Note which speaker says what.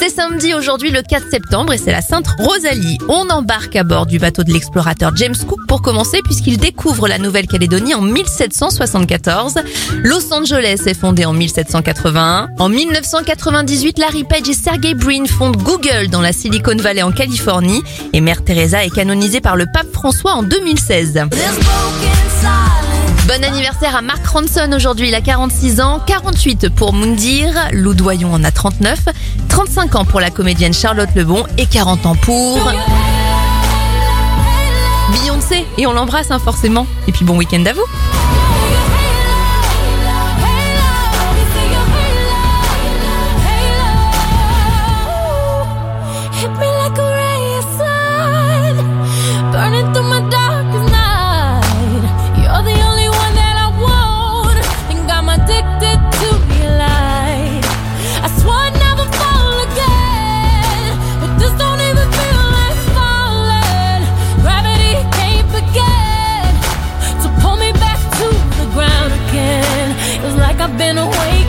Speaker 1: C'est samedi aujourd'hui le 4 septembre et c'est la Sainte Rosalie. On embarque à bord du bateau de l'explorateur James Cook pour commencer puisqu'il découvre la Nouvelle-Calédonie en 1774. Los Angeles est fondé en 1781. En 1998, Larry Page et Sergey Brin fondent Google dans la Silicon Valley en Californie et Mère Teresa est canonisée par le pape François en 2016. Bon anniversaire à Mark Ronson aujourd'hui, il a 46 ans, 48 pour Moundir, Lou Doyon en a 39, 35 ans pour la comédienne Charlotte Lebon et 40 ans pour Beyoncé. Et on l'embrasse hein, forcément. Et puis bon week-end à vous.
Speaker 2: Been away